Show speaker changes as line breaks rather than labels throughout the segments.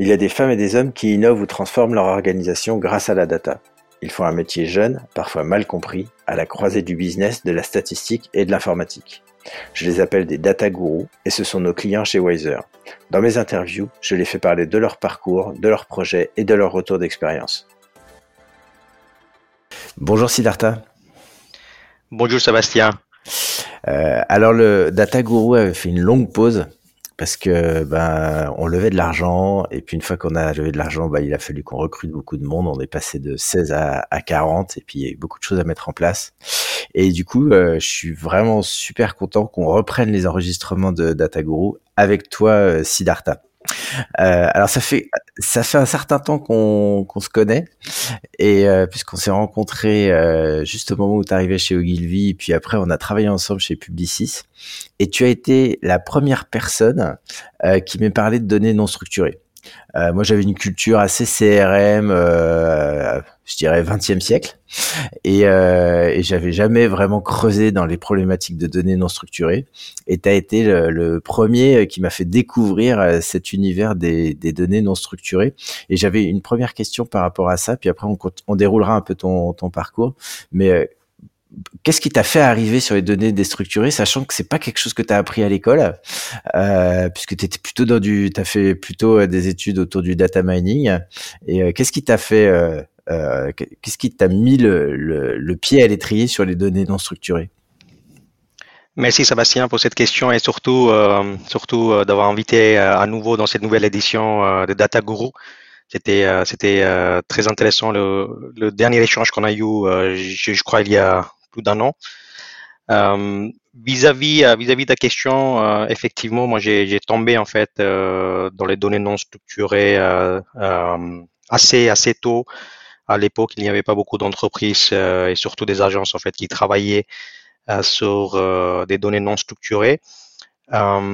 Il y a des femmes et des hommes qui innovent ou transforment leur organisation grâce à la data. Ils font un métier jeune, parfois mal compris, à la croisée du business, de la statistique et de l'informatique. Je les appelle des data gurus et ce sont nos clients chez Wiser. Dans mes interviews, je les fais parler de leur parcours, de leurs projets et de leur retour d'expérience. Bonjour Siddhartha.
Bonjour Sébastien.
Euh, alors le Data Guru avait fait une longue pause parce que ben on levait de l'argent et puis une fois qu'on a levé de l'argent, ben, il a fallu qu'on recrute beaucoup de monde. On est passé de 16 à, à 40 et puis il y a eu beaucoup de choses à mettre en place. Et du coup, euh, je suis vraiment super content qu'on reprenne les enregistrements de Data Guru avec toi, euh, Siddhartha. Euh, alors ça fait ça fait un certain temps qu'on qu'on se connaît et euh, puisqu'on s'est rencontrés euh, juste au moment où tu arrivais chez Ogilvy et puis après on a travaillé ensemble chez Publicis et tu as été la première personne qui m'ait parlé de données non structurées. Euh, moi, j'avais une culture assez CRM, euh, je dirais 20e siècle, et, euh, et j'avais jamais vraiment creusé dans les problématiques de données non structurées. Et tu as été le, premier qui m'a fait découvrir euh, cet univers des, des, données non structurées. Et j'avais une première question par rapport à ça, puis après on, on déroulera un peu ton, ton parcours. Mais euh, qu'est-ce qui t'a fait arriver sur les données déstructurées, sachant que c'est pas quelque chose que tu as appris à l'école, euh, puisque tu plutôt dans du, t'as fait plutôt euh, des études autour du data mining. Et euh, qu'est-ce qui t'a fait, qu'est-ce qui t'a mis le, le, pied à l'étrier sur les données non structurées?
Merci Sébastien pour cette question et surtout, surtout d'avoir invité à nouveau dans cette nouvelle édition de Data Guru. C'était c'était très intéressant le, dernier échange qu'on a eu, je, crois il y a plus d'un an. Euh, vis-à-vis euh, de ta question, euh, effectivement, moi j'ai tombé en fait dans les données non structurées assez assez tôt. À l'époque, il n'y avait pas beaucoup d'entreprises et surtout des agences en fait qui travaillaient sur des données non structurées. en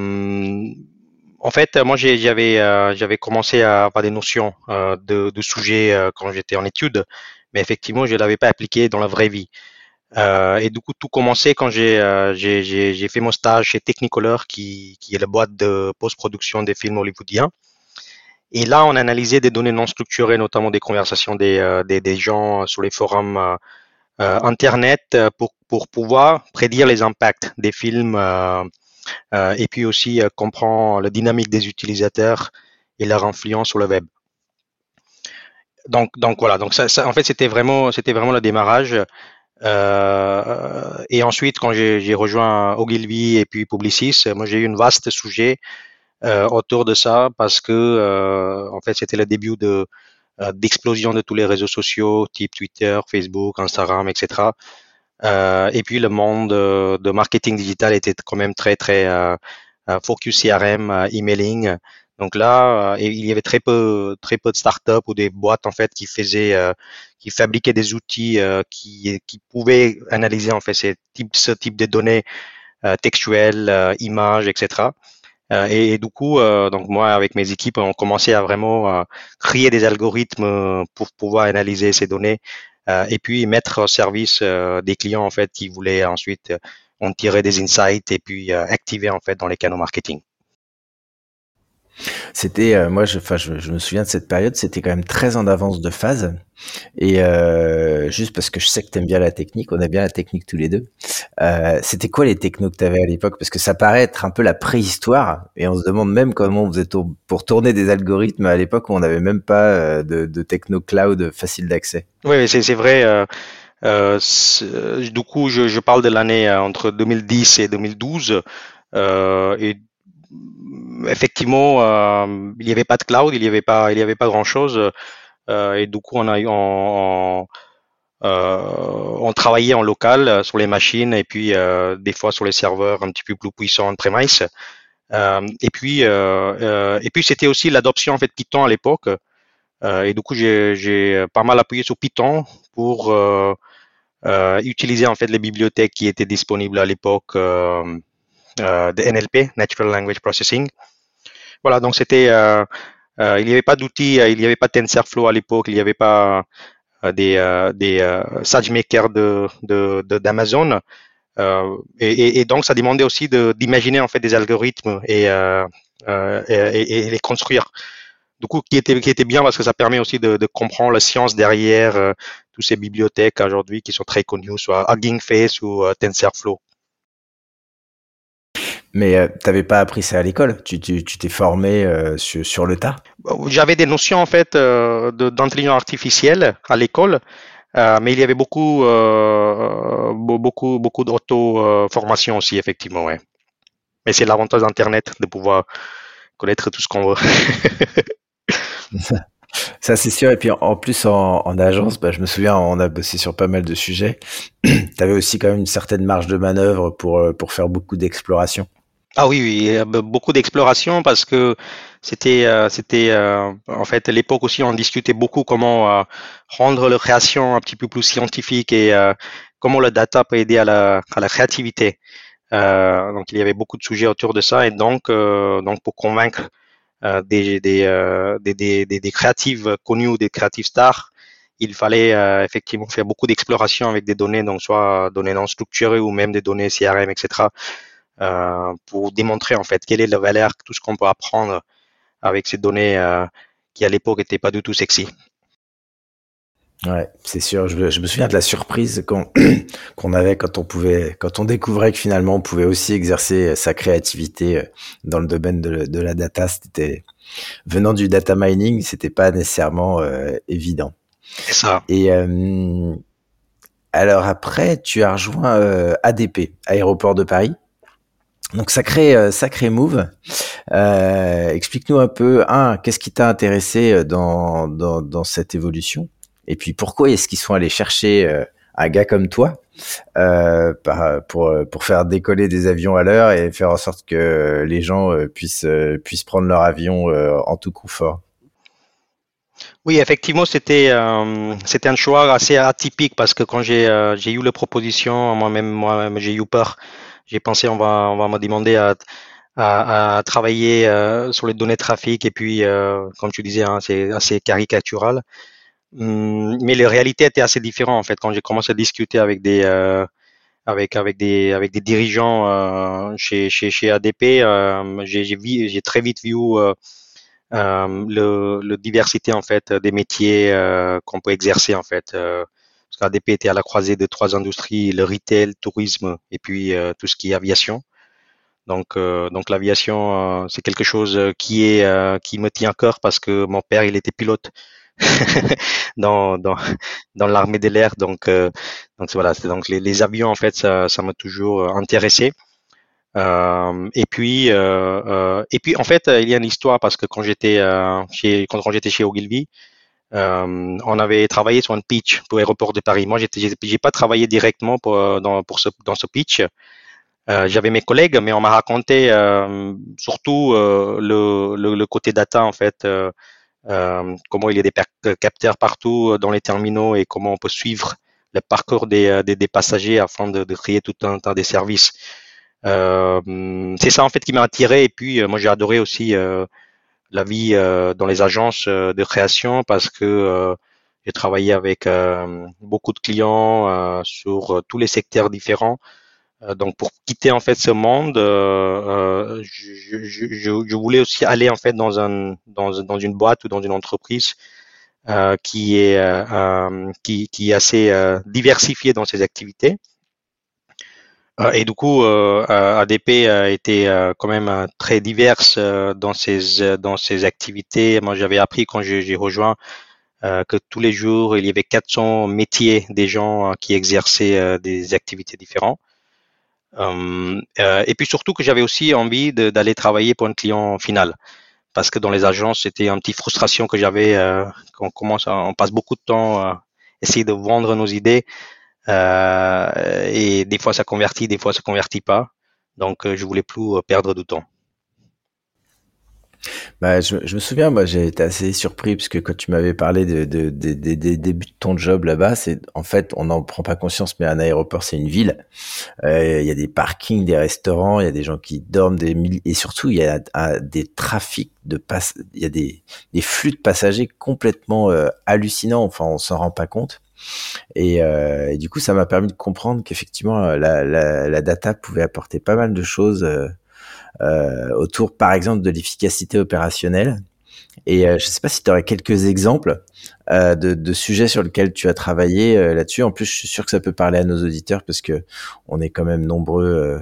fait, moi j'avais commencé à avoir des notions de, sujets quand j'étais en études, mais effectivement je ne l'avais pas appliqué dans la vraie vie. Euh, et du coup, tout commençait quand j'ai euh, j'ai fait mon stage chez Technicolor, qui, qui est la boîte de post-production des films hollywoodiens. Et là, on analysait des données non structurées, notamment des conversations des, euh, des, gens sur les forums euh, euh Internet pour, pour pouvoir prédire les impacts des films et puis aussi comprendre la dynamique des utilisateurs et leur influence sur le web. Donc, donc voilà, donc ça, ça en fait, c'était vraiment, c'était vraiment le démarrage. Euh, et ensuite, quand j'ai rejoint Ogilvy et puis Publicis, moi j'ai eu une vaste sujet euh, autour de ça parce que euh, en fait c'était le début de euh, d'explosion de tous les réseaux sociaux type Twitter, Facebook, Instagram, etc. Euh, et puis le monde de marketing digital était quand même très très focus CRM, emailing. Donc là, euh, il y avait très peu, très peu de startups ou des boîtes en fait qui faisaient, euh, qui fabriquaient des outils euh, qui, pouvaient analyser en fait ces types, ce type de données textuelles, images, etc. Et, et, du coup, donc moi avec mes équipes, on commençait à vraiment créer des algorithmes pour pouvoir analyser ces données et puis mettre au service des clients en fait qui voulaient ensuite en tirer des insights et puis activer en fait dans les canaux marketing.
C'était, euh, moi, je, je, me souviens de cette période, c'était quand même très en avance de phase. Et euh, juste parce que je sais que tu aimes bien la technique, on a bien la technique tous les deux. Euh, c'était quoi les technos que tu avais à l'époque? Parce que ça paraît être un peu la préhistoire, et on se demande même comment on faisait pour tourner des algorithmes à l'époque où on n'avait même pas euh, de, de techno cloud facile d'accès.
Oui, c'est vrai. Euh, du coup, je, je parle de l'année entre 2010 et 2012. Euh, et effectivement, euh, il n'y avait pas de cloud, il n'y avait pas, il y avait pas grand chose. Euh, et du coup, on a on, euh, on travaillait en local sur les machines et puis des fois sur les serveurs un petit peu plus puissants en premise. et puis, et puis c'était aussi l'adoption en fait Python à l'époque. et du coup, j'ai pas mal appuyé sur Python pour utiliser en fait les bibliothèques qui étaient disponibles à l'époque de NLP, Natural Language Processing. Voilà, donc c'était, euh, euh, il n'y avait pas d'outils, il n'y avait pas TensorFlow à l'époque, il n'y avait pas des, des SageMaker de, de, d'Amazon. Euh, et, et, donc, ça demandait aussi de, d'imaginer en fait des algorithmes et, euh, et, et, les construire. du coup, qui était, qui était bien parce que ça permet aussi de, de comprendre la science derrière euh, toutes ces bibliothèques aujourd'hui qui sont très connues, soit Hugging Face ou euh, TensorFlow.
Mais euh, tu n'avais pas appris ça à l'école? Tu t'es tu, formé euh, sur, sur, le tas?
J'avais des notions en fait euh, d'intelligence artificielle à l'école, mais il y avait beaucoup, beaucoup, beaucoup d'auto-formation aussi effectivement. Ouais. Mais c'est l'avantage d'Internet de pouvoir connaître tout ce qu'on veut.
Ça, c'est sûr. Et puis, en plus, en, en agence, bah, je me souviens, on a bossé sur pas mal de sujets. tu avais aussi quand même une certaine marge de manœuvre pour, pour faire beaucoup d'exploration.
Ah oui, oui, beaucoup d'exploration parce que c'était, euh, c'était euh, en fait l'époque aussi on discutait beaucoup comment euh, rendre la création un petit peu plus scientifique et comment le data peut aider à la, à la créativité. donc il y avait beaucoup de sujets autour de ça et donc donc pour convaincre des, des, des, des, des, créatives connues ou des créatives stars, il fallait effectivement faire beaucoup d'exploration avec des données, donc soit données non structurées ou même des données CRM, etc. Euh, pour démontrer en fait quelle est la valeur, tout ce qu'on peut apprendre avec ces données euh, qui à l'époque n'étaient pas du tout sexy.
Ouais, c'est sûr. Je, je, me souviens de la surprise qu'on qu'on avait quand on pouvait, quand on découvrait que finalement on pouvait aussi exercer sa créativité euh, dans le domaine de, de la data. C'était venant du data mining, c'était pas nécessairement euh, évident.
C'est ça.
Et euh, alors après, tu as rejoint ADP, Aéroport de Paris. Donc sacré euh, sacré move. Euh, explique-nous un peu un qu'est-ce qui t'a intéressé euh, dans, dans, dans cette évolution? Et puis pourquoi est-ce qu'ils sont allés chercher un gars comme toi euh, pour pour faire décoller des avions à l'heure et faire en sorte que les gens puissent puissent prendre leur avion en tout confort?
Oui, effectivement, c'était c'était un choix assez atypique parce que quand j'ai eu la proposition, moi-même moi-même j'ai eu peur j'ai pensé on va on va me demander à à, à travailler euh, sur les données trafic et puis euh, comme tu disais hein, c'est assez caricatural. Hum, mais les réalités étaient assez différentes en fait. Quand j'ai commencé à discuter avec des euh, avec avec des avec des dirigeants euh, chez, chez chez ADP euh, j'ai j'ai j'ai très vite vu euh, le, le diversité en fait des métiers qu'on peut exercer en fait parce qu'ADP était à la croisée de trois industries, le retail, le tourisme et puis euh, tout ce qui est aviation. Donc, euh, donc l'aviation, euh, c'est quelque chose qui est qui me tient à cœur parce que mon père, il était pilote dans dans dans l'armée de l'air. Donc donc voilà, donc les, avions en fait, ça ça m'a toujours intéressé. et puis et puis en fait, il y a une histoire parce que quand j'étais chez quand, quand j'étais chez Ogilvy, euh, on avait travaillé sur un pitch pour Aéroport de Paris. Moi, j'ai pas travaillé directement pour, euh, dans, ce, pitch. Euh, J'avais mes collègues, mais on m'a raconté surtout le, côté data en fait, comment il y a des capteurs partout dans les terminaux et comment on peut suivre le parcours des passagers afin de, de, créer tout un tas de services. C'est ça en fait qui m'a attiré et puis moi j'ai adoré aussi la vie euh, dans les agences euh, de création parce que euh, j'ai travaillé avec beaucoup de clients sur tous les secteurs différents. donc pour quitter en fait ce monde, je, voulais aussi aller en fait dans un dans, une boîte ou dans une entreprise qui est qui, qui est assez diversifiée dans ses activités et du coup, euh, ADP a été euh, quand même très diverse dans ses dans ses activités. Moi, j'avais appris quand j'ai rejoint que tous les jours, il y avait 400 métiers des gens qui exerçaient des activités différentes. et puis surtout que j'avais aussi envie d'aller travailler pour un client final. Parce que dans les agences, c'était une petite frustration que j'avais. qu'on commence, on passe beaucoup de temps à essayer de vendre nos idées euh, et des fois ça convertit, des fois ça convertit pas. Donc euh, je voulais plus euh, perdre de temps.
Bah, je, me souviens, moi, j'ai été assez surpris parce que quand tu m'avais parlé des de, de, de, débuts de ton job là-bas, c'est en fait, on n'en prend pas conscience, mais un aéroport, c'est une ville. Il y a des parkings, des restaurants, il y a des gens qui dorment, des milliers, et surtout, il y a des trafics de passe, il y a des, des flux de passagers complètement hallucinants. Enfin, on s'en rend pas compte. Et, euh, du coup, ça m'a permis de comprendre qu'effectivement, euh, la, la, la, data pouvait apporter pas mal de choses euh, euh, autour, par exemple, de l'efficacité opérationnelle. Et je ne sais pas si tu aurais quelques exemples de, de, sujets sur lesquels tu as travaillé là-dessus. En plus, je suis sûr que ça peut parler à nos auditeurs parce que on est quand même nombreux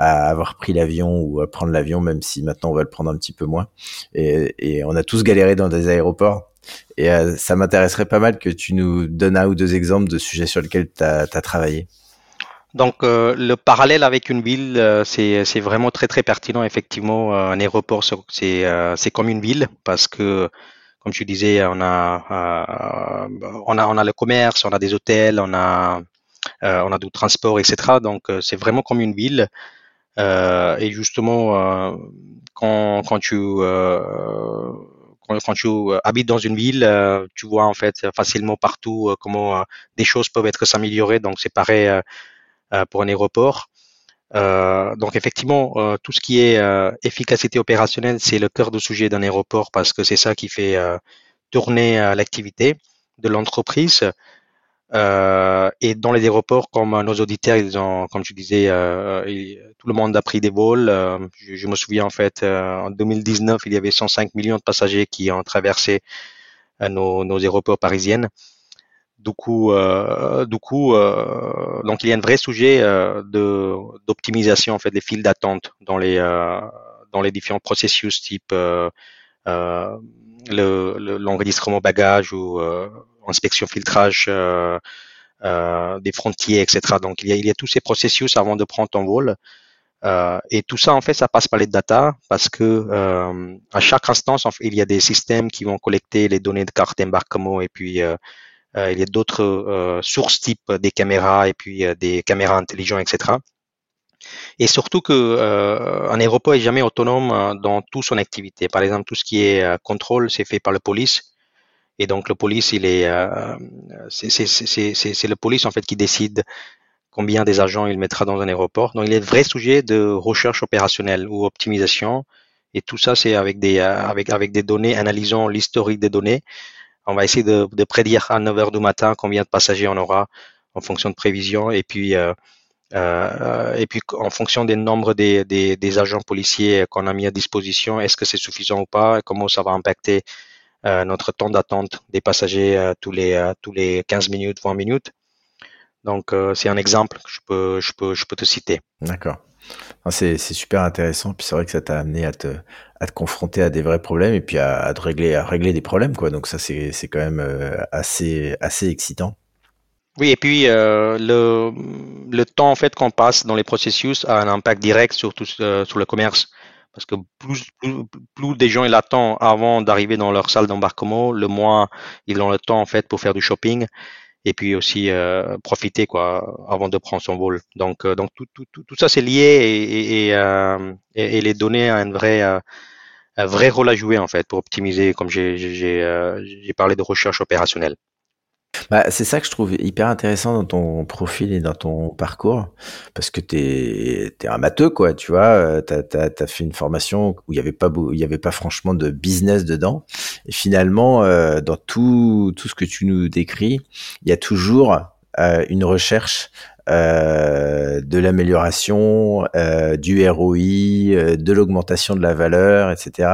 à avoir pris l'avion ou à prendre l'avion, même si maintenant on va le prendre un petit peu moins. Et, on a tous galéré dans des aéroports. Et euh, ça m'intéresserait pas mal que tu nous donnes un ou deux exemples de sujets sur lesquels tu as, travaillé.
Donc euh, le parallèle avec une ville, euh, c'est vraiment très très pertinent. Effectivement, un aéroport, c'est comme une ville parce que, comme tu disais, on a, on a, on a le commerce, on a des hôtels, on a, on a du transport, etc. Donc c'est vraiment comme une ville. Euh, et justement, euh, quand, tu euh, habites dans une ville, tu vois en fait facilement partout comment des choses peuvent être s'améliorer. Donc c'est pareil pour un aéroport. Donc effectivement, tout ce qui est efficacité opérationnelle, c'est le cœur de sujet d'un aéroport parce que c'est ça qui fait tourner l'activité de l'entreprise. Euh, et dans les aéroports, comme nos auditeurs, ils ont, comme je disais, euh, tout le monde a pris des vols. Euh, je, me souviens en fait, euh, en 2019, il y avait 105 millions de passagers qui ont traversé euh, nos, nos, aéroports parisiennes. Du coup, du coup, donc il y a un vrai sujet de d'optimisation en fait des files d'attente dans les dans les différents processus type l'enregistrement le, bagage ou inspection filtrage euh, euh, des frontières, etc. Donc il y, a, tous ces processus avant de prendre ton vol. Euh, et tout ça, en fait, ça passe par les data parce que à chaque instance, il y a des systèmes qui vont collecter les données de carte d'embarquement et puis il y a d'autres sources type des caméras et puis des caméras intelligentes, etc. Et surtout que un aéroport est jamais autonome dans toute son activité. Par exemple, tout ce qui est contrôle, c'est fait par la police. Et donc le police, il est, euh, c'est le police en fait qui décide combien des agents il mettra dans un aéroport. Donc il est vrai sujet de recherche opérationnelle ou optimisation. Et tout ça, c'est avec des, euh, données, analysant l'historique des données. On va essayer de, de, prédire à 9 heures du matin combien de passagers on aura en fonction de prévision. Et puis, euh, en fonction des nombres des, agents policiers qu'on a mis à disposition, est-ce que c'est suffisant ou pas? Comment ça va impacter notre temps d'attente des passagers euh, tous les euh, tous les 15 minutes, 20 minutes. Donc c'est un exemple que je peux je peux je peux te citer.
D'accord. C'est super intéressant. Puis c'est vrai que ça t'a amené à te, à te confronter à des vrais problèmes et puis à, à te régler, à régler des problèmes, quoi. Donc ça, c'est quand même assez, assez excitant.
Oui, et puis euh, le, le temps en fait qu'on passe dans les processus a un impact direct sur tout, sur le commerce. Parce que plus, plus, des gens ils attendent avant d'arriver dans leur salle d'embarquement, le moins ils ont le temps en fait pour faire du shopping et puis aussi euh, profiter quoi avant de prendre son vol. Donc euh, donc tout, tout, tout, tout ça c'est lié et, et, euh, et, les données ont un vrai un vrai rôle à jouer en fait pour optimiser comme j'ai j'ai parlé de recherche opérationnelle.
Bah, c'est ça que je trouve hyper intéressant dans ton profil et dans ton parcours, parce que t'es es un matheux, quoi, tu vois, euh, t'as as, fait une formation où il y avait pas il y avait pas franchement de business dedans, et finalement, euh, dans tout tout ce que tu nous décris, il y a toujours une recherche euh, de l'amélioration, euh, du ROI, euh, de l'augmentation de la valeur, etc.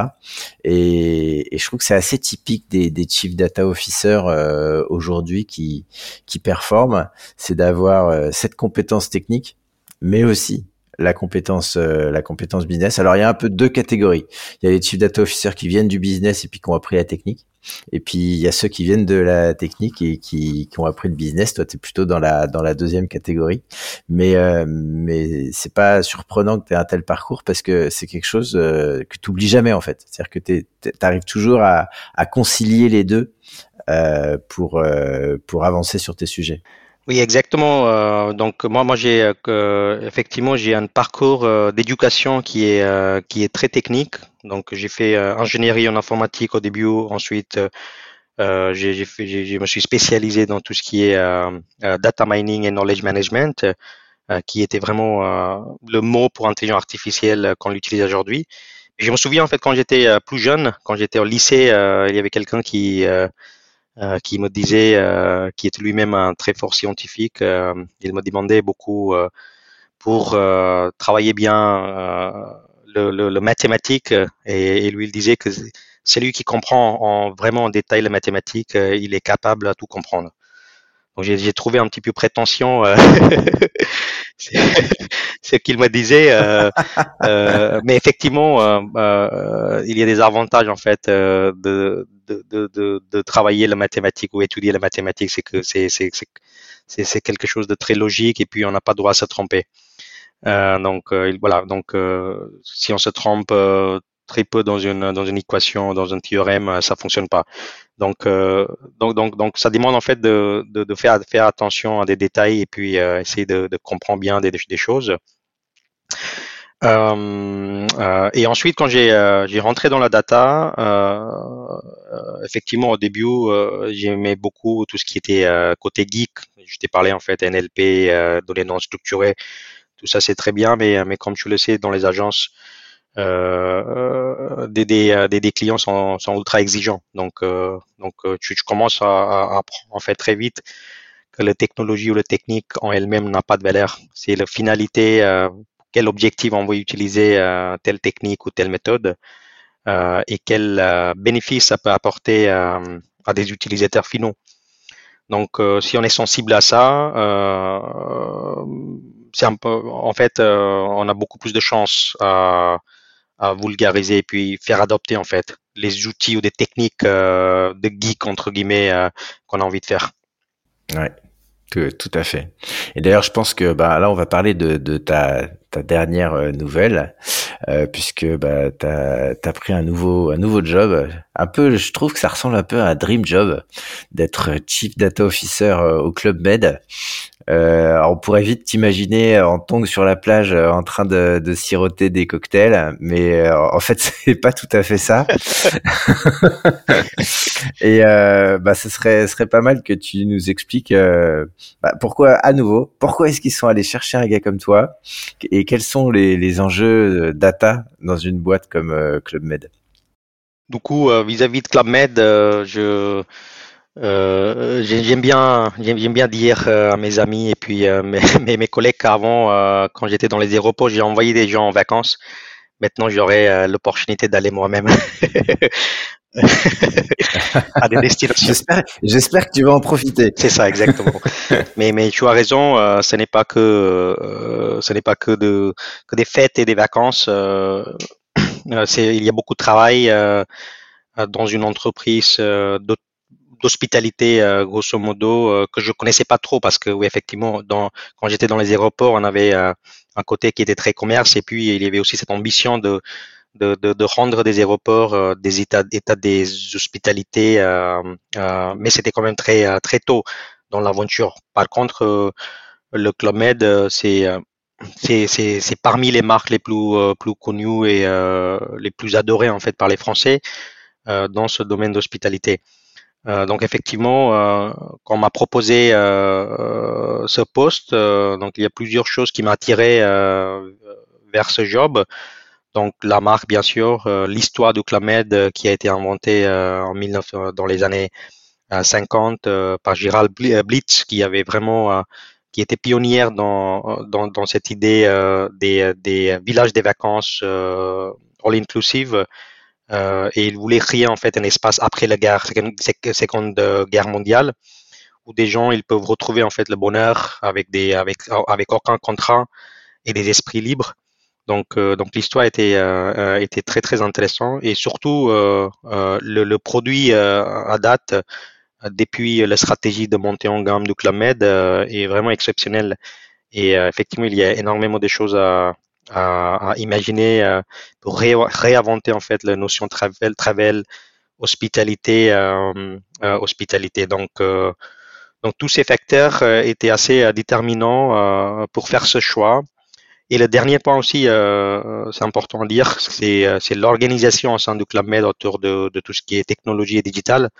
Et, et je trouve que c'est assez typique des, des chief data officers euh, aujourd'hui qui qui performent, c'est d'avoir cette compétence technique, mais aussi la compétence la compétence business. Alors il y a un peu deux catégories. Il y a les chief data officers qui viennent du business et puis qui ont appris la technique. Et puis il y a ceux qui viennent de la technique et qui, qui ont appris le business. Toi, tu es plutôt dans la dans la deuxième catégorie. Mais euh, mais c'est pas surprenant que tu aies un tel parcours parce que c'est quelque chose euh, que tu oublies jamais en fait. C'est-à-dire que tu arrives toujours à, à concilier les deux euh, pour euh, pour avancer sur tes sujets.
Oui, exactement. Euh, donc moi, moi j'ai euh, effectivement j'ai un parcours euh, d'éducation qui est qui est très technique. Donc j'ai fait ingénierie en informatique au début. Ensuite, j'ai fait, je me suis spécialisé dans tout ce qui est data mining et knowledge management, qui était vraiment le mot pour intelligence artificielle qu'on l'utilise aujourd'hui. Je me souviens en fait quand j'étais plus jeune, quand j'étais au lycée, il y avait quelqu'un qui euh, qui me disait, euh, qui était lui-même un très fort scientifique, euh, il me demandait beaucoup pour travailler bien le, le, le, mathématique et, et, lui il disait que celui qui comprend en, vraiment en détail les mathématiques, il est capable à tout comprendre. Donc j'ai trouvé un petit peu prétention ce qu'il me disait, mais effectivement, il y a des avantages en fait de, de, de, de, travailler la mathématique ou étudier la mathématique, c'est que c'est c'est quelque chose de très logique et puis on n'a pas droit à se tromper. Euh, donc euh, voilà, donc euh, si on se trompe très peu dans une dans une équation, dans un théorème, ça fonctionne pas. Donc donc donc donc ça demande en fait de de, de faire faire attention à des détails et puis essayer de, de comprendre bien des, des choses. Euh, euh, et ensuite, quand j'ai euh, j'ai rentré dans la data, effectivement au début, j'aimais beaucoup tout ce qui était côté geek. Je t'ai parlé en fait NLP, données non structurées, tout ça c'est très bien, mais mais comme tu le sais, dans les agences, euh, des, des, des, clients sont, sont ultra exigeants. Donc, donc tu, tu commences à, à, en fait très vite que la technologie ou la technique en elle-même n'a pas de valeur. C'est la finalité quel objectif on veut utiliser euh, telle technique ou telle méthode euh, et quel euh, bénéfice ça peut apporter à des utilisateurs finaux. Donc, si on est sensible à ça, c'est un peu, en fait, on a beaucoup plus de chances vulgariser et puis faire adopter en fait les outils ou des techniques de geek entre guillemets qu'on a envie de faire.
Ouais, tout, tout à fait. Et d'ailleurs, je pense que bah, là, on va parler de, de ta, ta dernière euh, nouvelle, euh, puisque bah, tu as, pris un nouveau, un nouveau job. Un peu, je trouve que ça ressemble un peu à un dream job d'être Chief Data Officer euh, au Club Med. Euh, on pourrait vite t'imaginer en tongue sur la plage en train de, de siroter des cocktails, mais en fait c'est pas tout à fait ça. Et euh, bah, ce serait, serait pas mal que tu nous expliques bah, pourquoi à nouveau, pourquoi est-ce qu'ils sont allés chercher un gars comme toi quels sont les, enjeux data dans une boîte comme Club Med.
Du coup, vis-à-vis de Club Med, euh, j'aime bien, bien dire euh, à mes amis et puis euh, mes, mes, collègues qu'avant, quand j'étais dans les aéroports, j'ai envoyé des gens en vacances. Maintenant, j'aurai l'opportunité d'aller moi-même
à des destinations. J'espère que tu vas en profiter.
C'est ça, exactement. mais, mais tu as raison, ce n'est pas que ce n'est pas que de que des fêtes et des vacances. c'est il y a beaucoup de travail dans une entreprise de d'hospitalité euh, grosso modo euh, que je connaissais pas trop parce que oui effectivement dans quand j'étais dans les aéroports on avait euh, un côté qui était très commerce et puis il y avait aussi cette ambition de de, rendre des aéroports des états, états des hospitalités mais c'était quand même très très tôt dans l'aventure par contre le Club Med c'est c'est, parmi les marques les plus, plus connues et les plus adorées en fait par les Français dans ce domaine d'hospitalité. Euh, donc effectivement, euh, quand on m'a proposé euh, ce poste, donc il y a plusieurs choses qui m'attiraient vers ce job. Donc la marque, bien sûr, l'histoire du Clamed qui a été inventée en 19, dans les années 50 par Gérald Blitz, qui avait vraiment qui était pionnière dans, cette idée des, villages des vacances all inclusive euh, et il voulait créer en fait un espace après la guerre, seconde guerre mondiale, où des gens peuvent retrouver en fait le bonheur avec des avec avec aucun contrat et des esprits libres. Donc euh, donc l'histoire était euh, était très très intéressant et surtout le, le, produit à date depuis la stratégie de montée en gamme du Club Med est vraiment exceptionnel. Et effectivement, il y a énormément de choses à, à, à imaginer euh, pour réinventer en fait la notion travel, travel hospitalité, euh, euh, hospitalité. Donc, donc tous ces facteurs étaient assez déterminants pour faire ce choix. Et le dernier point aussi, c'est important à dire, c'est l'organisation au sein du Club Med autour de, de, tout ce qui est technologie et digital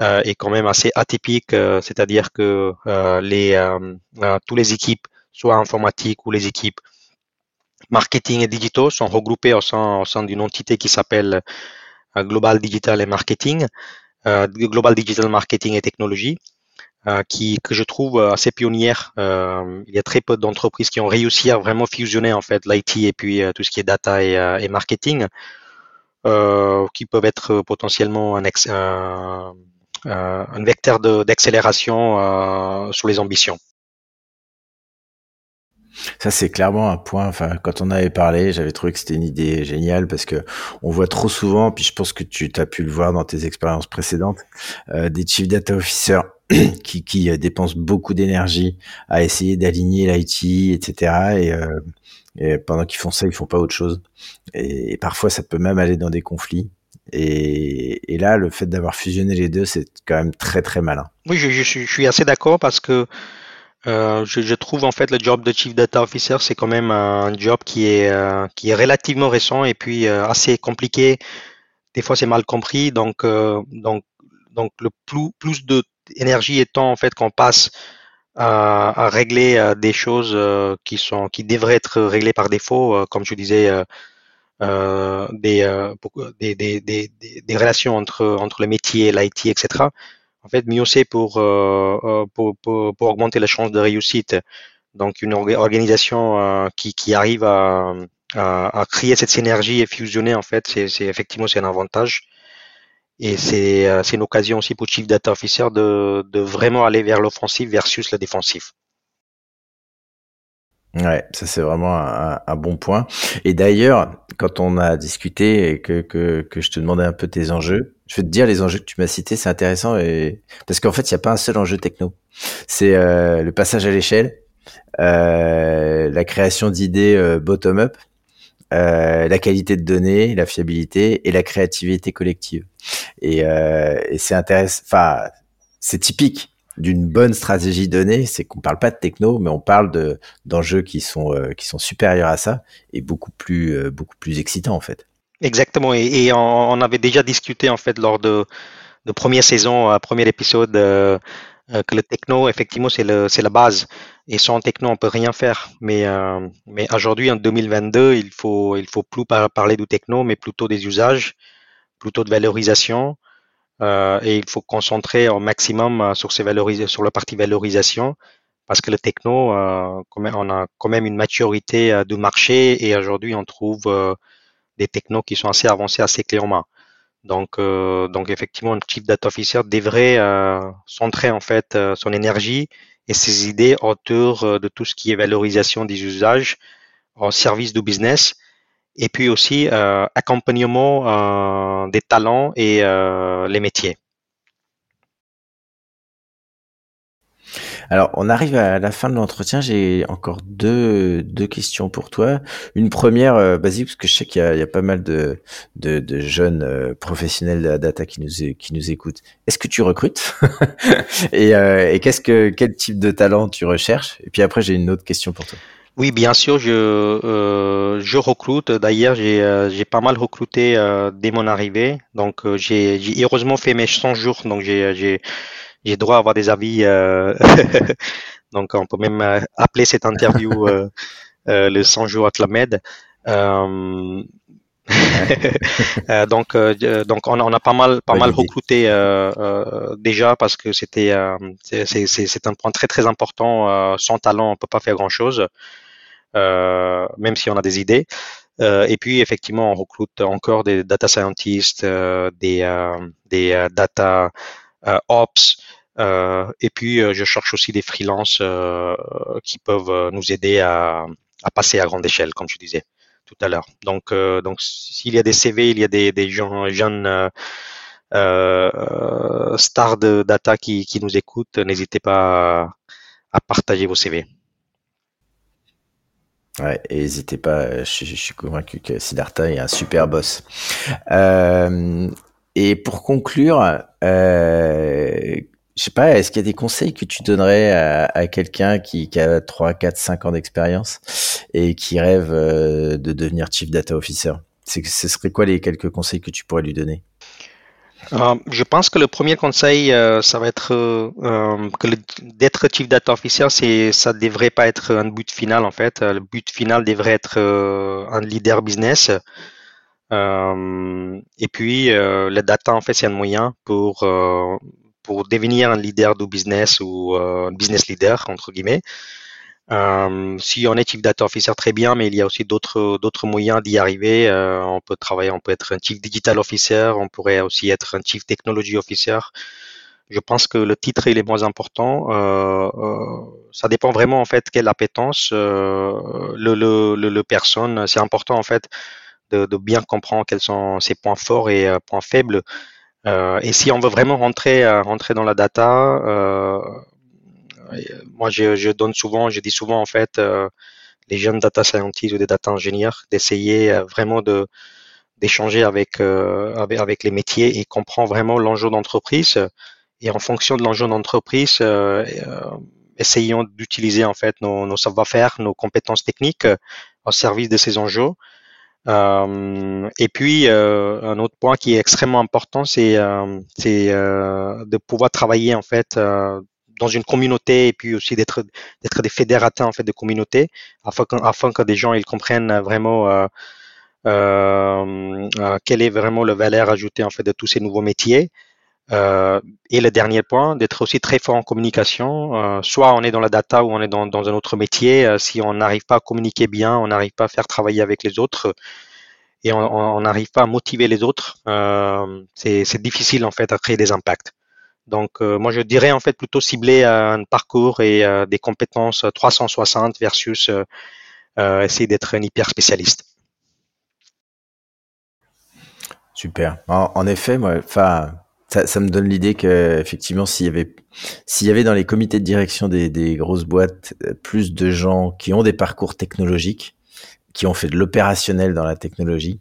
euh, est quand même assez atypique, c'est-à-dire que les, tous les équipes, soit informatiques ou les équipes marketing et digitaux sont regroupés au sein, au sein d'une entité qui s'appelle euh, Global Digital et Marketing, euh, Global Digital Marketing et Technologie, euh, qui que je trouve assez pionnière. Euh, il y a très peu d'entreprises qui ont réussi à vraiment fusionner en fait l'IT et puis tout ce qui est data et, et marketing. qui peuvent être potentiellement un, un vecteur d'accélération sur les ambitions.
Ça, c'est clairement un point. Enfin, quand on avait parlé, j'avais trouvé que c'était une idée géniale parce que on voit trop souvent, puis je pense que tu as pu le voir dans tes expériences précédentes, euh, des chief data officers qui, qui euh, dépensent beaucoup d'énergie à essayer d'aligner l'IT, etc. Et, euh, et pendant qu'ils font ça, ils font pas autre chose. Et, parfois, ça peut même aller dans des conflits. Et, là, le fait d'avoir fusionné les deux, c'est quand même très très malin.
Oui, je, suis assez d'accord parce que euh, je, trouve en fait le job de Chief Data Officer, c'est quand même un job qui est, qui est relativement récent et puis assez compliqué. Des fois, c'est mal compris. Donc, donc, donc le plus, plus d'énergie et temps en fait qu'on passe à, régler des choses qui sont, qui devraient être réglées par défaut, comme je disais, des, des, des, des, relations entre, entre le métier, l'IT, etc en fait, mieux c'est pour, euh, euh, pour, pour, augmenter la chance de réussite. Donc, une organisation euh, qui, qui arrive à, à, à, créer cette synergie et fusionner, en fait, c'est effectivement c'est un avantage. Et c'est une occasion aussi pour Chief Data Officer de, de vraiment aller vers l'offensif versus le défensif.
Ouais, ça c'est vraiment un, un, bon point. Et d'ailleurs, quand on a discuté et que, que, que je te demandais un peu tes enjeux, je vais te dire les enjeux que tu m'as cités, c'est intéressant et parce qu'en fait, il n'y a pas un seul enjeu techno. C'est euh, le passage à l'échelle, euh, la création d'idées euh, bottom-up, euh, la qualité de données, la fiabilité et la créativité collective. Et, euh, et c'est intéressant. Enfin, c'est typique d'une bonne stratégie donnée, c'est qu'on parle pas de techno, mais on parle de d'enjeux qui sont euh, qui sont supérieurs à ça et beaucoup plus euh, beaucoup plus excitants en fait.
Exactement, et, on, avait déjà discuté en fait lors de de première saison, euh, premier épisode, que le techno effectivement c'est la base et sans techno on peut rien faire. Mais mais aujourd'hui en 2022 il faut il faut plus parler du techno, mais plutôt des usages, plutôt de valorisation euh, et il faut concentrer au maximum euh, sur, ces sur la partie valorisation parce que le techno, euh, on a quand même une maturité de marché et aujourd'hui on trouve des technos qui sont assez avancés, assez clés en main. Donc, donc effectivement, un chief data officer devrait centrer en fait son énergie et ses idées autour de tout ce qui est valorisation des usages au service du business et puis aussi euh, accompagnement euh, des talents et euh, les métiers.
Alors, on arrive à la fin de l'entretien. J'ai encore deux, deux questions pour toi. Une première, euh, basique, parce que je sais qu'il y, y, a pas mal de, de, de jeunes euh, professionnels de la data qui nous, qui nous écoutent. Est-ce que tu recrutes Et, euh, et qu'est-ce que, quel type de talent tu recherches? Et puis après, j'ai une autre question pour toi.
Oui, bien sûr, je, euh, je recrute. D'ailleurs, j'ai euh, pas mal recruté euh, dès mon arrivée. Donc, euh, j'ai heureusement fait mes 100 jours. Donc, j'ai j'ai droit à avoir des avis. Euh, donc, on peut même appeler cette interview le 100 jours à Clamed. Euh, donc, euh, donc on a, on a, pas mal, pas mal recruté euh, déjà parce que c'était, c'est un point très très important. sans talent, on peut pas faire grand chose, même si on a des idées. et puis effectivement, on recrute encore des data scientists, des, des data ops. Et puis, je cherche aussi des freelances qui peuvent nous aider à, passer à grande échelle, comme je disais tout à l'heure. Donc, euh, donc s'il y a des CV, il y a des, jeunes euh, euh, stars de data qui, nous écoutent, n'hésitez pas à, partager vos CV.
Ouais, n'hésitez pas, je, suis convaincu que Siddhartha est un super boss. Euh, et pour conclure, euh, je sais pas, est-ce qu'il y a des conseils que tu donnerais à, quelqu'un qui, a 3, 4, 5 ans d'expérience et qui rêve euh, de devenir Chief Data Officer? Ce serait quoi les quelques conseils que tu pourrais lui donner?
Euh, je pense que le premier conseil, euh, ça va être que d'être Chief Data Officer, c'est ça devrait pas être un but final en fait. Le but final devrait être un leader business. et puis, le data en fait, c'est un moyen pour pour devenir un leader du business ou euh, un business leader entre guillemets. Euh, si on est Chief Data Officer, très bien, mais il y a aussi d'autres d'autres moyens d'y arriver. Euh, on peut travailler, on peut être un Chief Digital Officer, on pourrait aussi être un Chief Technology Officer. Je pense que le titre il est moins important. Ça dépend vraiment en fait quelle appétence le, le, le, le, personne. C'est important en fait de, de, bien comprendre quels sont ses points forts et points faibles. Et si on veut vraiment rentrer rentrer dans la data, moi, je, je, donne souvent, je dis souvent en fait, euh, les jeunes data scientists ou des data ingénieurs d'essayer euh, vraiment de d'échanger avec, euh, avec, avec les métiers et comprendre vraiment l'enjeu d'entreprise. Et en fonction de l'enjeu d'entreprise, euh, essayons d'utiliser en fait nos, nos savoir-faire, nos compétences techniques au service de ces enjeux. Euh, et puis, euh, un autre point qui est extrêmement important, c'est euh, de pouvoir travailler en fait dans une communauté et puis aussi d'être des fédérateurs en fait de communauté afin que, afin que des gens ils comprennent vraiment euh, euh, euh, quelle est vraiment le valeur ajoutée en fait de tous ces nouveaux métiers. Euh, et le dernier point, d'être aussi très fort en communication. Euh, soit on est dans la data ou on est dans, un autre métier. Euh, si on n'arrive pas à communiquer bien, on n'arrive pas à faire travailler avec les autres et on n'arrive pas à motiver les autres, c'est difficile en fait à créer des impacts. Donc, moi, je dirais en fait plutôt cibler un parcours et des compétences 360 versus essayer d'être un hyper spécialiste.
Super. En, effet, moi, enfin, ça, ça, me donne l'idée que effectivement, s'il y avait, s'il y avait dans les comités de direction des, des, grosses boîtes plus de gens qui ont des parcours technologiques, qui ont fait de l'opérationnel dans la technologie,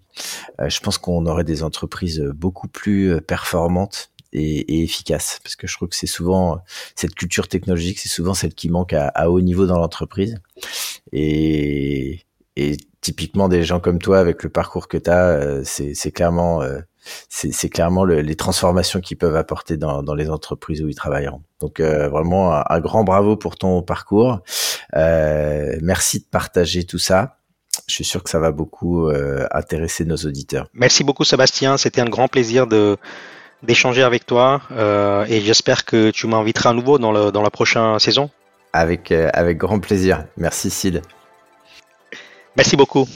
je pense qu'on aurait des entreprises beaucoup plus performantes et, efficace parce que je trouve que c'est souvent cette culture technologique c'est souvent celle qui manque à, à haut niveau dans l'entreprise. Et, et, typiquement des gens comme toi avec le parcours que tu as euh, c'est clairement euh, c'est clairement le, les transformations qu'ils peuvent apporter dans, dans, les entreprises où ils travailleront. Donc euh, vraiment un, un, grand bravo pour ton parcours. Euh, merci de partager tout ça. Je suis sûr que ça va beaucoup euh, intéresser nos auditeurs.
Merci beaucoup Sébastien, c'était un grand plaisir de d'échanger avec toi et j'espère que tu m'inviteras à nouveau dans, le, dans la prochaine saison.
Avec, avec grand plaisir. Merci Sid.
Merci beaucoup.